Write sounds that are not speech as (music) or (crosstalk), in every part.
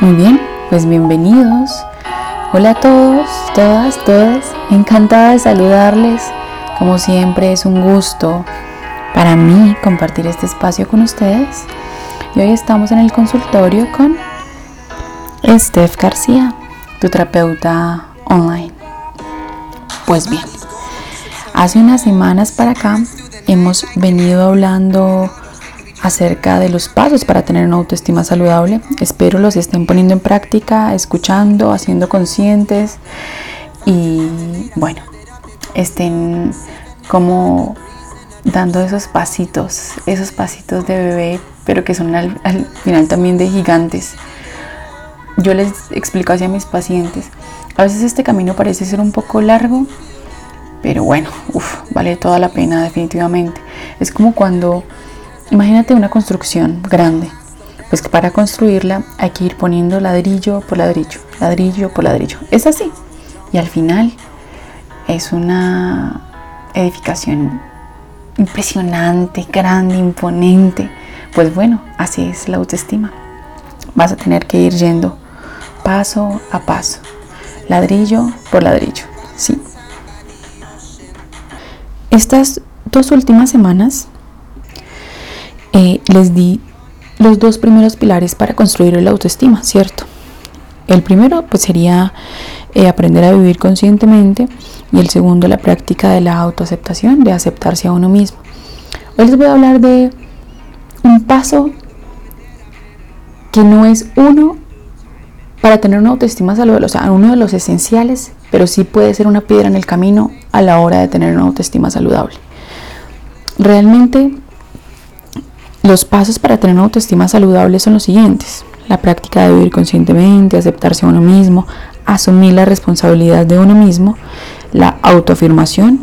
Muy bien, pues bienvenidos. Hola a todos, todas, todas. Encantada de saludarles. Como siempre es un gusto para mí compartir este espacio con ustedes. Y hoy estamos en el consultorio con Steph García, tu terapeuta online. Pues bien, hace unas semanas para acá hemos venido hablando acerca de los pasos para tener una autoestima saludable. Espero los estén poniendo en práctica, escuchando, haciendo conscientes y bueno, estén como dando esos pasitos, esos pasitos de bebé, pero que son al, final también de gigantes. Yo les explico así a mis pacientes. A veces este camino parece ser un poco largo, pero bueno, vale toda la pena definitivamente. Es como cuando Imagínate una construcción grande, pues que para construirla hay que ir poniendo ladrillo por ladrillo, ladrillo por ladrillo. Es así. Y al final es una edificación impresionante, grande, imponente. Pues bueno, así es la autoestima. Vas a tener que ir yendo paso a paso, ladrillo por ladrillo. Sí. Estas dos últimas semanas eh, les di los dos primeros pilares para construir la autoestima, ¿cierto? El primero pues sería eh, aprender a vivir conscientemente y el segundo la práctica de la autoaceptación, de aceptarse a uno mismo. Hoy les voy a hablar de un paso que no es uno para tener una autoestima saludable, o sea, uno de los esenciales, pero sí puede ser una piedra en el camino a la hora de tener una autoestima saludable. Realmente los pasos para tener una autoestima saludable son los siguientes. La práctica de vivir conscientemente, aceptarse a uno mismo, asumir la responsabilidad de uno mismo, la autoafirmación,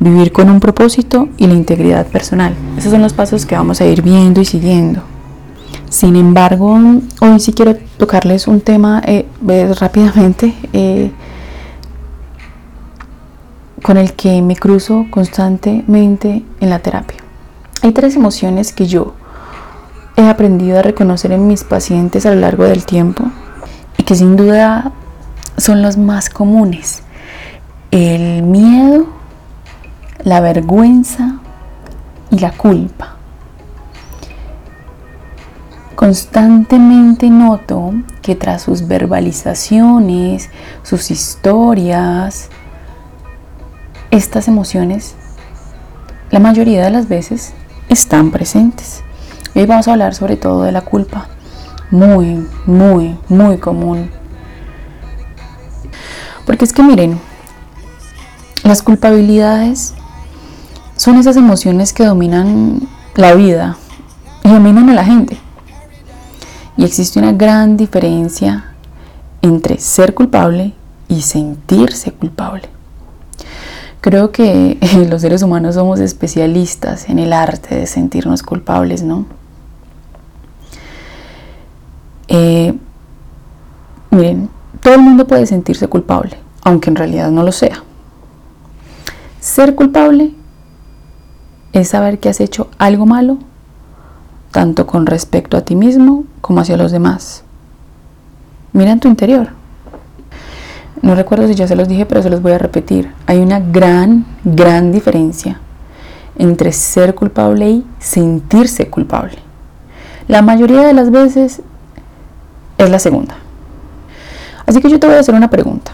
vivir con un propósito y la integridad personal. Esos son los pasos que vamos a ir viendo y siguiendo. Sin embargo, hoy sí quiero tocarles un tema eh, rápidamente eh, con el que me cruzo constantemente en la terapia. Hay tres emociones que yo he aprendido a reconocer en mis pacientes a lo largo del tiempo y que sin duda son los más comunes. El miedo, la vergüenza y la culpa. Constantemente noto que tras sus verbalizaciones, sus historias, estas emociones, la mayoría de las veces están presentes. Hoy vamos a hablar sobre todo de la culpa, muy, muy, muy común. Porque es que miren, las culpabilidades son esas emociones que dominan la vida y dominan a la gente. Y existe una gran diferencia entre ser culpable y sentirse culpable. Creo que (laughs) los seres humanos somos especialistas en el arte de sentirnos culpables, ¿no? Eh, miren, todo el mundo puede sentirse culpable, aunque en realidad no lo sea. Ser culpable es saber que has hecho algo malo, tanto con respecto a ti mismo como hacia los demás. Mira en tu interior. No recuerdo si ya se los dije, pero se los voy a repetir. Hay una gran, gran diferencia entre ser culpable y sentirse culpable. La mayoría de las veces es la segunda. Así que yo te voy a hacer una pregunta.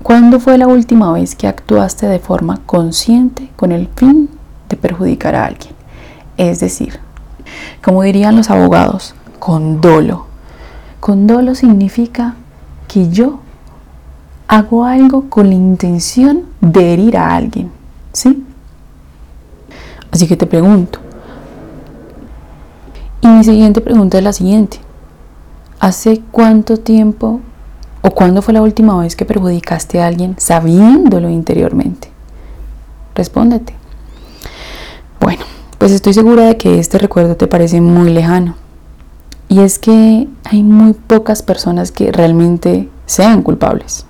¿Cuándo fue la última vez que actuaste de forma consciente con el fin de perjudicar a alguien? Es decir, como dirían los abogados, con dolo. Con dolo significa que yo hago algo con la intención de herir a alguien, ¿sí? Así que te pregunto. Y mi siguiente pregunta es la siguiente. ¿Hace cuánto tiempo o cuándo fue la última vez que perjudicaste a alguien sabiéndolo interiormente? Respóndete. Bueno, pues estoy segura de que este recuerdo te parece muy lejano. Y es que hay muy pocas personas que realmente sean culpables.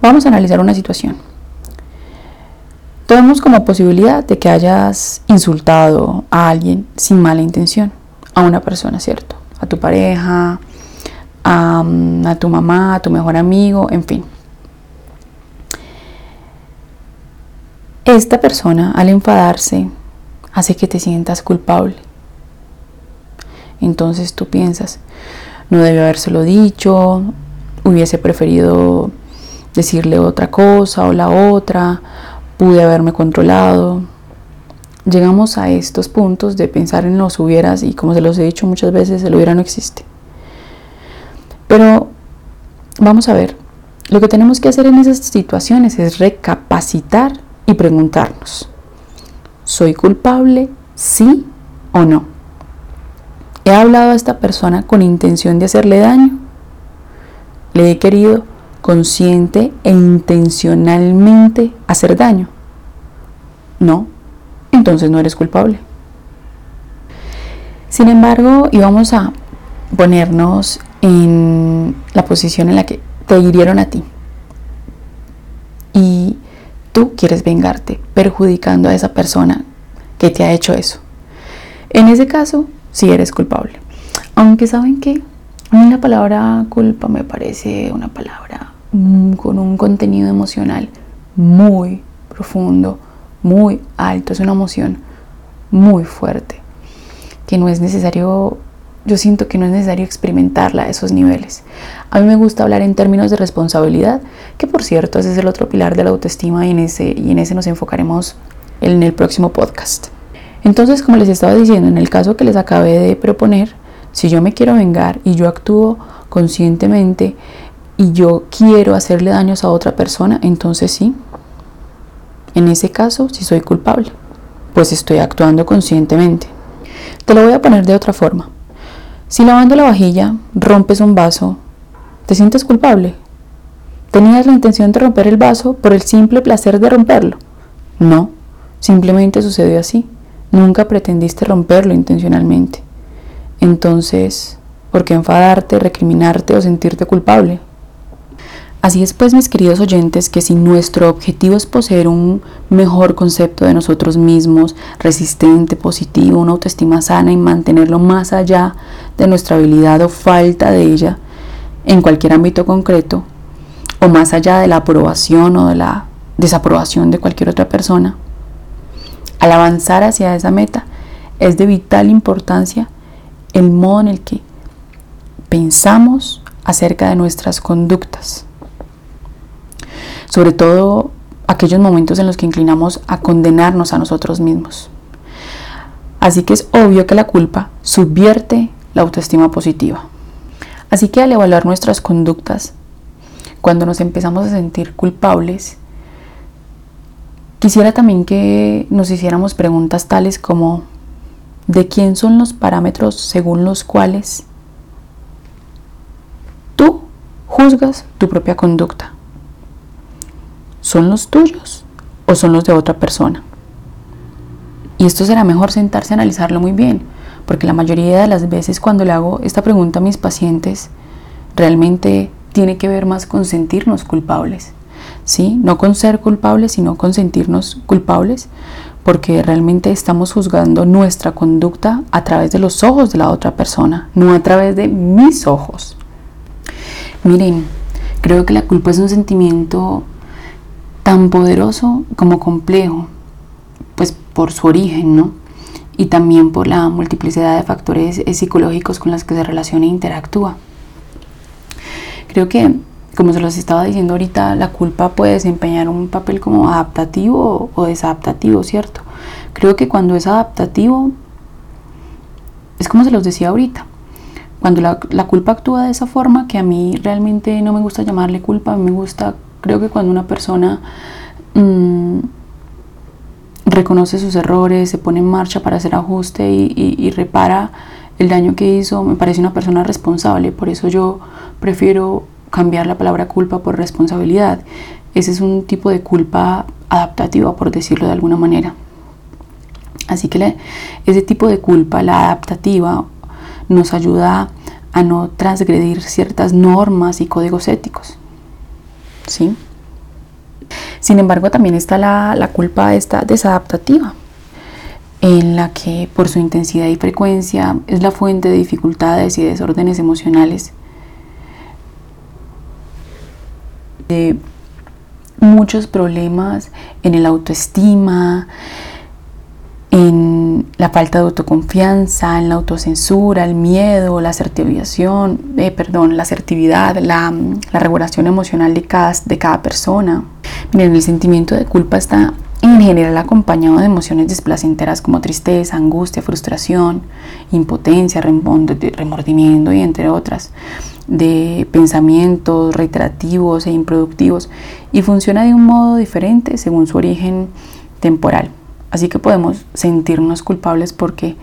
Vamos a analizar una situación. Tomemos como posibilidad de que hayas insultado a alguien sin mala intención, a una persona, ¿cierto? A tu pareja, a, a tu mamá, a tu mejor amigo, en fin. Esta persona al enfadarse hace que te sientas culpable. Entonces tú piensas, no debió habérselo dicho, hubiese preferido decirle otra cosa o la otra, pude haberme controlado. Llegamos a estos puntos de pensar en los hubieras y como se los he dicho muchas veces, el hubiera no existe. Pero vamos a ver, lo que tenemos que hacer en esas situaciones es recapacitar y preguntarnos, ¿soy culpable? ¿Sí o no? ¿He hablado a esta persona con intención de hacerle daño? ¿Le he querido consciente e intencionalmente hacer daño? No, entonces no eres culpable. Sin embargo, íbamos a ponernos en la posición en la que te hirieron a ti. Y tú quieres vengarte perjudicando a esa persona que te ha hecho eso. En ese caso, sí eres culpable. Aunque saben que a mí la palabra culpa me parece una palabra con un contenido emocional muy profundo, muy alto, es una emoción muy fuerte, que no es necesario yo siento que no es necesario experimentarla a esos niveles. A mí me gusta hablar en términos de responsabilidad, que por cierto ese es el otro pilar de la autoestima y en ese, y en ese nos enfocaremos en el próximo podcast. Entonces, como les estaba diciendo, en el caso que les acabé de proponer, si yo me quiero vengar y yo actúo conscientemente y yo quiero hacerle daños a otra persona, entonces sí, en ese caso sí soy culpable, pues estoy actuando conscientemente. Te lo voy a poner de otra forma. Si lavando la vajilla rompes un vaso, ¿te sientes culpable? ¿Tenías la intención de romper el vaso por el simple placer de romperlo? No, simplemente sucedió así. Nunca pretendiste romperlo intencionalmente. Entonces, ¿por qué enfadarte, recriminarte o sentirte culpable? Así es pues, mis queridos oyentes, que si nuestro objetivo es poseer un mejor concepto de nosotros mismos, resistente, positivo, una autoestima sana y mantenerlo más allá de nuestra habilidad o falta de ella en cualquier ámbito concreto, o más allá de la aprobación o de la desaprobación de cualquier otra persona, al avanzar hacia esa meta es de vital importancia el modo en el que pensamos acerca de nuestras conductas sobre todo aquellos momentos en los que inclinamos a condenarnos a nosotros mismos. Así que es obvio que la culpa subvierte la autoestima positiva. Así que al evaluar nuestras conductas, cuando nos empezamos a sentir culpables, quisiera también que nos hiciéramos preguntas tales como, ¿de quién son los parámetros según los cuales tú juzgas tu propia conducta? ¿Son los tuyos o son los de otra persona? Y esto será mejor sentarse a analizarlo muy bien, porque la mayoría de las veces cuando le hago esta pregunta a mis pacientes, realmente tiene que ver más con sentirnos culpables. ¿Sí? No con ser culpables, sino con sentirnos culpables, porque realmente estamos juzgando nuestra conducta a través de los ojos de la otra persona, no a través de mis ojos. Miren, creo que la culpa es un sentimiento tan poderoso como complejo, pues por su origen, ¿no? Y también por la multiplicidad de factores psicológicos con los que se relaciona e interactúa. Creo que, como se los estaba diciendo ahorita, la culpa puede desempeñar un papel como adaptativo o desadaptativo, ¿cierto? Creo que cuando es adaptativo, es como se los decía ahorita, cuando la, culpa actúa de esa forma, que a mí realmente no me gusta llamarle culpa, me gusta Creo que cuando una persona mm, reconoce sus errores, se pone en marcha para hacer ajuste y, repara el daño que hizo, me parece una persona responsable. Por eso yo prefiero cambiar la palabra culpa por responsabilidad. Ese es un tipo de culpa adaptativa, por decirlo de alguna manera. Así que ese tipo de culpa, la adaptativa, nos ayuda a no transgredir ciertas normas y códigos éticos. ¿sí? Sin embargo, también está la, la culpa esta desadaptativa, en la que por su intensidad y frecuencia es la fuente de dificultades y desórdenes emocionales de muchos problemas en el autoestima, en la falta de autoconfianza, en la autocensura, el miedo, la asertivación, eh, perdón, la asertividad, la, regulación emocional de cada, de cada persona. Miren, el sentimiento de culpa está en general acompañado de emociones desplacenteras como tristeza, angustia, frustración, impotencia, remordimiento y entre otras, de pensamientos reiterativos e improductivos y funciona de un modo diferente según su origen temporal. Así que podemos sentirnos culpables porque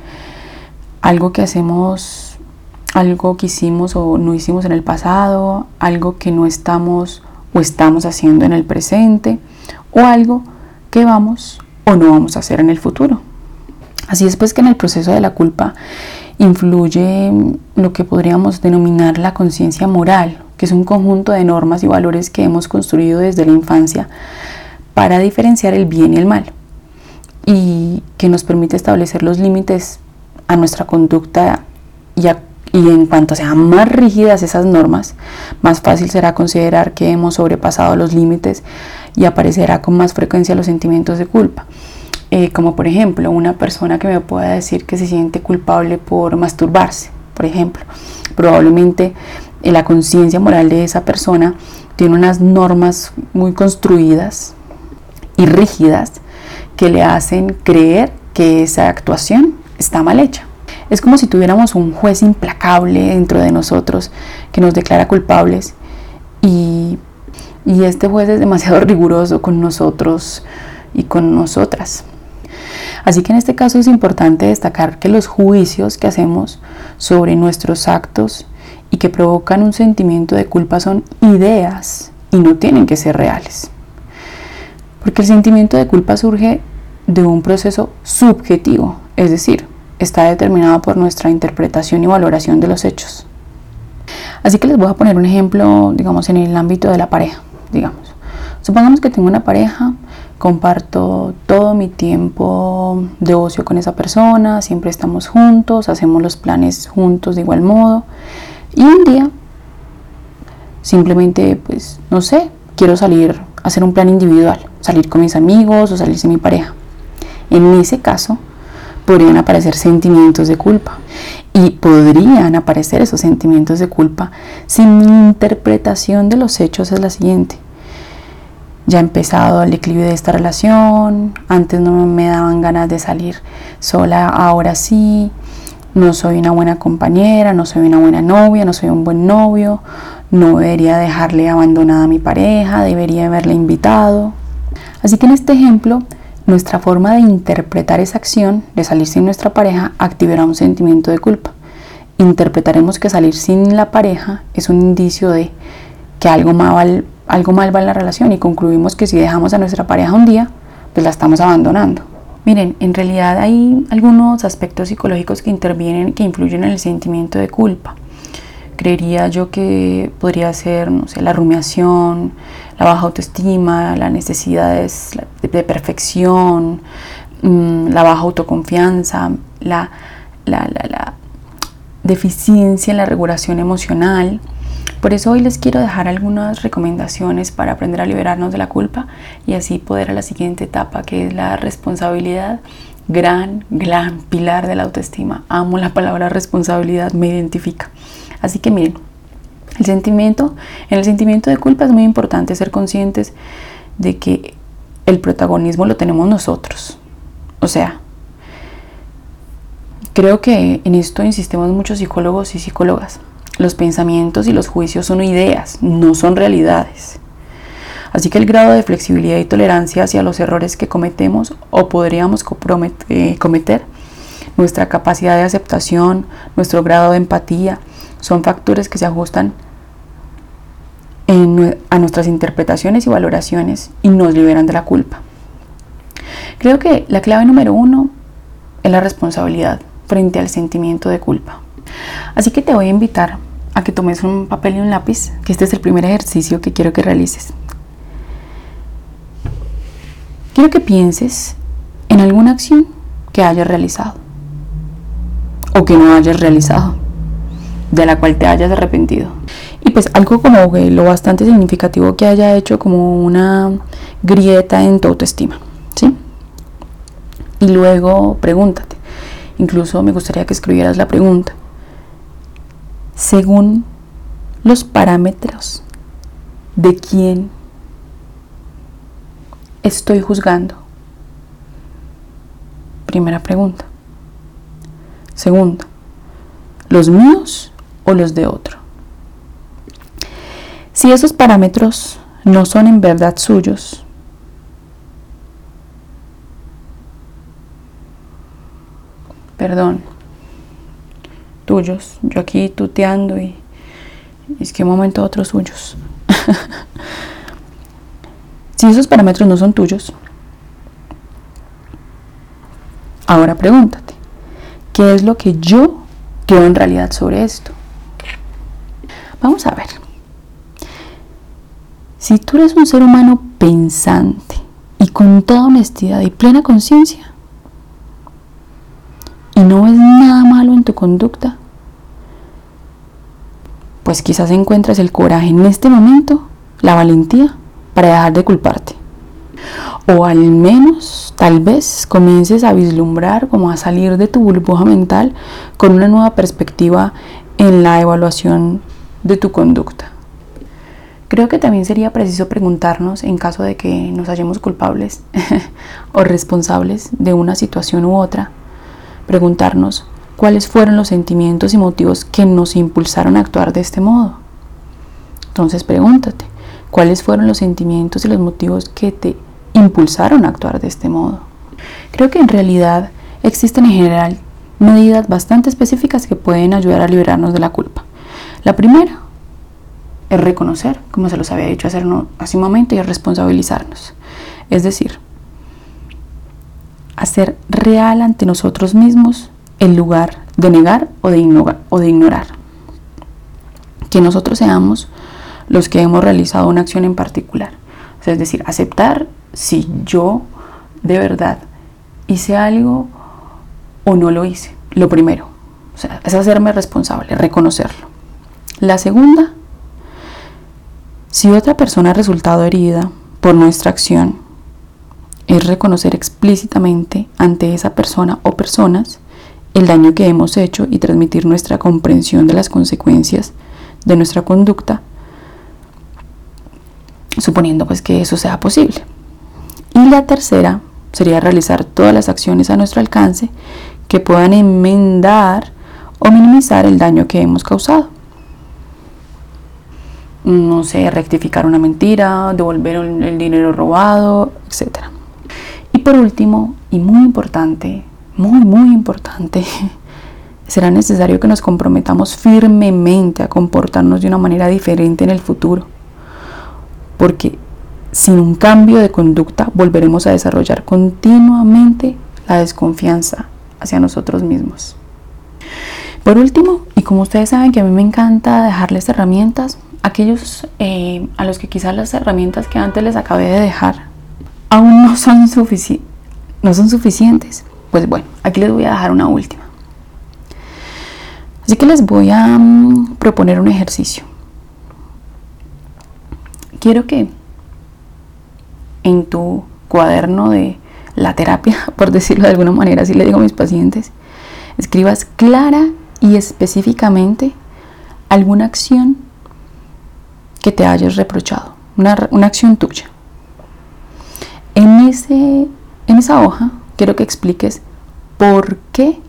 algo que hacemos, algo que hicimos o no hicimos en el pasado, algo que no estamos o estamos haciendo en el presente, o algo que vamos o no vamos a hacer en el futuro. Así es pues que en el proceso de la culpa influye lo que podríamos denominar la conciencia moral, que es un conjunto de normas y valores que hemos construido desde la infancia para diferenciar el bien y el mal y que nos permite establecer los límites a nuestra conducta y, en cuanto sean más rígidas esas normas, más fácil será considerar que hemos sobrepasado los límites y aparecerá con más frecuencia los sentimientos de culpa. Eh, como por ejemplo una persona que me pueda decir que se siente culpable por masturbarse, por ejemplo. Probablemente eh, la conciencia moral de esa persona tiene unas normas muy construidas y rígidas que le hacen creer que esa actuación está mal hecha. Es como si tuviéramos un juez implacable dentro de nosotros que nos declara culpables y, y este juez es demasiado (laughs) riguroso con nosotros y con nosotras. Así que en este caso es importante destacar que los juicios que hacemos sobre nuestros actos y que provocan un sentimiento de culpa son ideas y no tienen que ser reales. Porque el sentimiento de culpa surge de un proceso subjetivo, es decir, está determinado por nuestra interpretación y valoración de los hechos. Así que les voy a poner un ejemplo, digamos, en el ámbito de la pareja, digamos. Supongamos que tengo una pareja, comparto todo mi tiempo de ocio con esa persona, siempre estamos juntos, hacemos los planes juntos de igual modo. Y un día, simplemente, pues, no sé, quiero salir a hacer un plan individual, salir con mis amigos o salir sin mi pareja. En ese caso, podrían aparecer sentimientos de culpa. Y podrían aparecer esos sentimientos de culpa si mi interpretación de los hechos es la siguiente. Ya ha empezado el declive de esta relación, antes no me daban ganas de salir sola, ahora sí, no soy una buena compañera, no soy una buena novia, no soy un buen novio, no debería dejarle abandonada a mi pareja, debería haberle invitado. Así que en este ejemplo, nuestra forma de interpretar esa acción de salir sin nuestra pareja activará un sentimiento de culpa. Interpretaremos que salir sin la pareja es un indicio de que algo mal, va en la relación y concluimos que si dejamos a nuestra pareja un día, pues la estamos abandonando. Miren, en realidad hay algunos aspectos psicológicos que intervienen, que influyen en el sentimiento de culpa. Creería yo que podría ser, la rumiación, la baja autoestima, las necesidades de perfección, mm, la baja autoconfianza, la, la, deficiencia en la regulación emocional. Por eso hoy les quiero dejar algunas recomendaciones para aprender a liberarnos de la culpa y así poder a la siguiente etapa que es la responsabilidad. Gran, gran pilar de la autoestima. Amo la palabra responsabilidad, me identifica. Así que miren, el sentimiento, en el sentimiento de culpa es muy importante ser conscientes de que el protagonismo lo tenemos nosotros. O sea, creo que en esto insistimos muchos psicólogos y psicólogas. Los pensamientos y los juicios son ideas, no son realidades. Así que el grado de flexibilidad y tolerancia hacia los errores que cometemos o podríamos cometer, nuestra capacidad de aceptación, nuestro grado de empatía, son factores que se ajustan a nuestras interpretaciones y valoraciones y nos liberan de la culpa. Creo que la clave número uno es la responsabilidad frente al sentimiento de culpa. Así que te voy a invitar a que tomes un papel y un lápiz, que este es el primer ejercicio que quiero que realices. Quiero que pienses en alguna acción que hayas realizado o que no hayas realizado de la cual te hayas arrepentido. Y pues algo como lo bastante significativo que haya hecho como una grieta en tu autoestima, ¿sí? Y luego pregúntate, incluso me gustaría que escribieras la pregunta, según los parámetros de quién estoy juzgando. Primera pregunta. Segunda, ¿los míos o los de otro? Si esos parámetros no son en verdad suyos, perdón, tuyos, yo aquí tuteando y, es que un momento otros suyos. (laughs) si esos parámetros no son tuyos, ahora pregúntate, ¿qué es lo que yo creo en realidad sobre esto? Vamos a ver. Si tú eres un ser humano pensante y con toda honestidad y plena conciencia, y no ves nada malo en tu conducta, pues quizás encuentres el coraje en este momento, la valentía para dejar de culparte. O al menos, tal vez, comiences a vislumbrar como a salir de tu burbuja mental con una nueva perspectiva en la evaluación de tu conducta. Creo que también sería preciso preguntarnos, en caso de que nos hallemos culpables (laughs) o responsables de una situación u otra, preguntarnos cuáles fueron los sentimientos y motivos que nos impulsaron a actuar de este modo. Entonces pregúntate, ¿cuáles fueron los sentimientos y los motivos que te impulsaron a actuar de este modo? Creo que en realidad existen en general medidas bastante específicas que pueden ayudar a liberarnos de la culpa. La primera es reconocer, como se los había dicho hace un momento, y es responsabilizarnos. Es decir, hacer real ante nosotros mismos el lugar de negar o de, ignorar, o. Que nosotros seamos los que hemos realizado una acción en particular. es decir, aceptar si yo de verdad hice algo o no lo hice. Lo primero. O sea, es hacerme responsable, reconocerlo. La segunda si otra persona ha resultado herida por nuestra acción, es reconocer explícitamente ante esa persona o personas el daño que hemos hecho y transmitir nuestra comprensión de las consecuencias de nuestra conducta, suponiendo pues que eso sea posible. Y la tercera sería realizar todas las acciones a nuestro alcance que puedan enmendar o minimizar el daño que hemos causado no sé, rectificar una mentira, devolver el dinero robado, etc. Y por último, y muy importante, muy, muy importante, (laughs) será necesario que nos comprometamos firmemente a comportarnos de una manera diferente en el futuro. Porque sin un cambio de conducta volveremos a desarrollar continuamente la desconfianza hacia nosotros mismos. Por último, y como ustedes saben que a mí me encanta dejarles herramientas, aquellos eh, a los que quizás las herramientas que antes les acabé de dejar aún no son, no son suficientes, pues bueno, aquí les voy a dejar una última. Así que les voy a mm, proponer un ejercicio. Quiero que en tu cuaderno de la terapia, (laughs) por decirlo de alguna manera, así le digo a mis pacientes, escribas clara y específicamente alguna acción que te hayas reprochado, una, acción tuya. En, ese, en esa hoja quiero que expliques por qué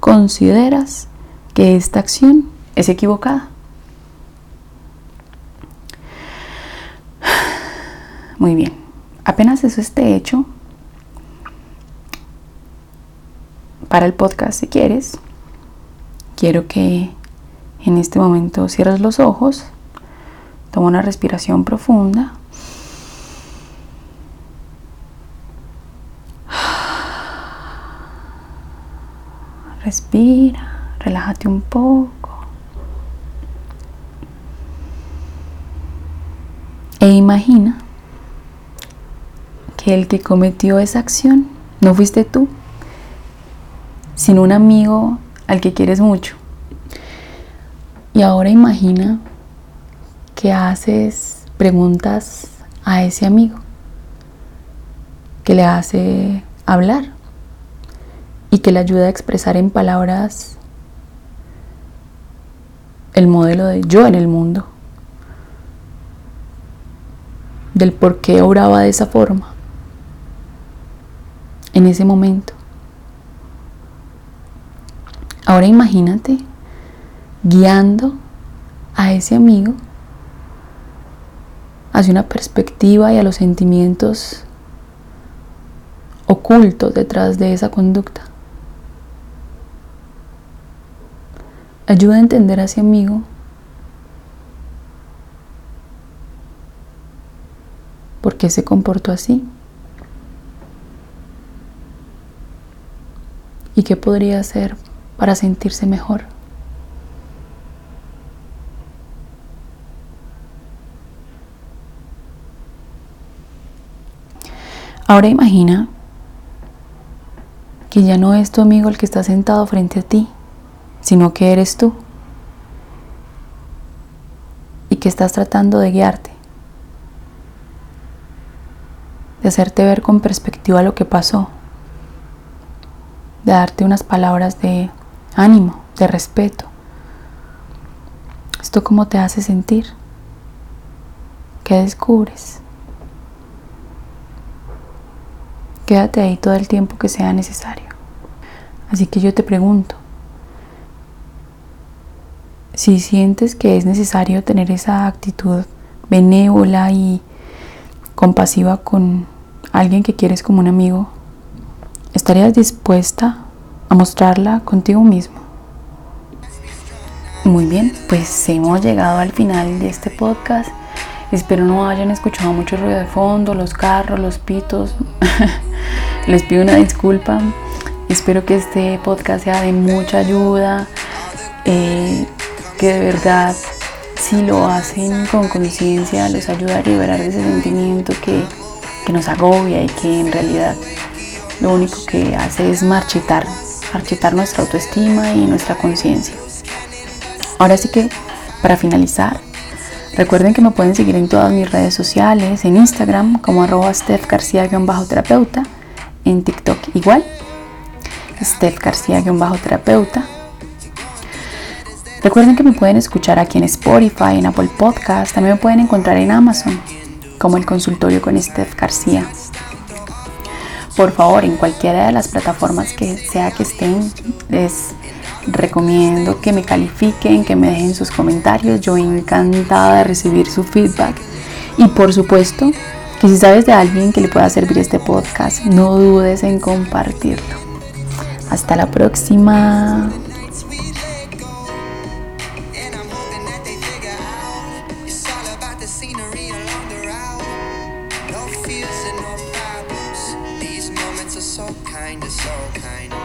consideras que esta acción es equivocada. Muy bien, apenas eso esté hecho, para el podcast si quieres, quiero que en este momento cierres los ojos Toma una respiración profunda. Respira, relájate un poco. E imagina que el que cometió esa acción no fuiste tú, sino un amigo al que quieres mucho. Y ahora imagina que haces preguntas a ese amigo, que le hace hablar y que le ayuda a expresar en palabras el modelo de yo en el mundo, del por qué obraba de esa forma en ese momento. Ahora imagínate guiando a ese amigo hacia una perspectiva y a los sentimientos ocultos detrás de esa conducta. Ayuda a entender a ese amigo por qué se comportó así. ¿Y qué podría hacer para sentirse mejor? Ahora imagina que ya no es tu amigo el que está sentado frente a ti, sino que eres tú y que estás tratando de guiarte, de hacerte ver con perspectiva lo que pasó, de darte unas palabras de ánimo, de respeto. ¿Esto cómo te hace sentir? ¿Qué descubres? Quédate ahí todo el tiempo que sea necesario. Así que yo te pregunto, si sientes que es necesario tener esa actitud benévola y compasiva con alguien que quieres como un amigo, ¿estarías dispuesta a mostrarla contigo mismo? Muy bien, pues hemos llegado al final de este podcast. Espero no hayan escuchado mucho ruido de fondo, los carros, los pitos. (laughs) Les pido una disculpa. Espero que este podcast sea de mucha ayuda. Eh, que de verdad, si lo hacen con conciencia, les ayuda a liberar ese sentimiento que, que nos agobia y que en realidad lo único que hace es marchitar, marchitar nuestra autoestima y nuestra conciencia. Ahora sí que, para finalizar, Recuerden que me pueden seguir en todas mis redes sociales, en Instagram como arroba Steph García-terapeuta, en TikTok igual, Steph García-terapeuta. Recuerden que me pueden escuchar aquí en Spotify, en Apple Podcast, también me pueden encontrar en Amazon como el consultorio con Steph García. Por favor, en cualquiera de las plataformas que sea que estén, les recomiendo que me califiquen, que me dejen sus comentarios. Yo encantada de recibir su feedback. Y por supuesto, que si sabes de alguien que le pueda servir este podcast, no dudes en compartirlo. Hasta la próxima.